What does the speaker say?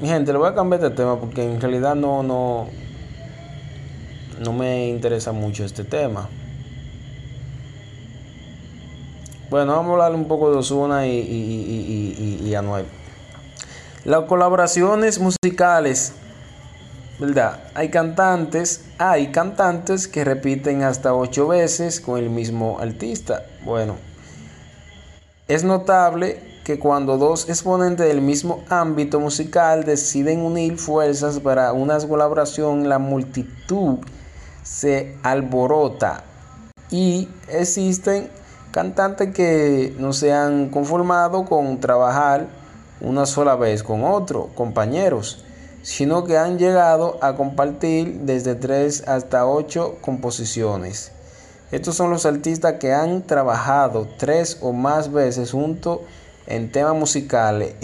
Mi gente, le voy a cambiar de tema porque en realidad no, no, no me interesa mucho este tema. Bueno, vamos a hablar un poco de Osuna y, y, y, Anuel. Las colaboraciones musicales, ¿verdad? Hay cantantes, hay cantantes que repiten hasta ocho veces con el mismo artista. Bueno, es notable que cuando dos exponentes del mismo ámbito musical deciden unir fuerzas para una colaboración, la multitud se alborota y existen cantantes que no se han conformado con trabajar una sola vez con otro, compañeros, sino que han llegado a compartir desde tres hasta ocho composiciones. Estos son los artistas que han trabajado tres o más veces juntos en temas musicales.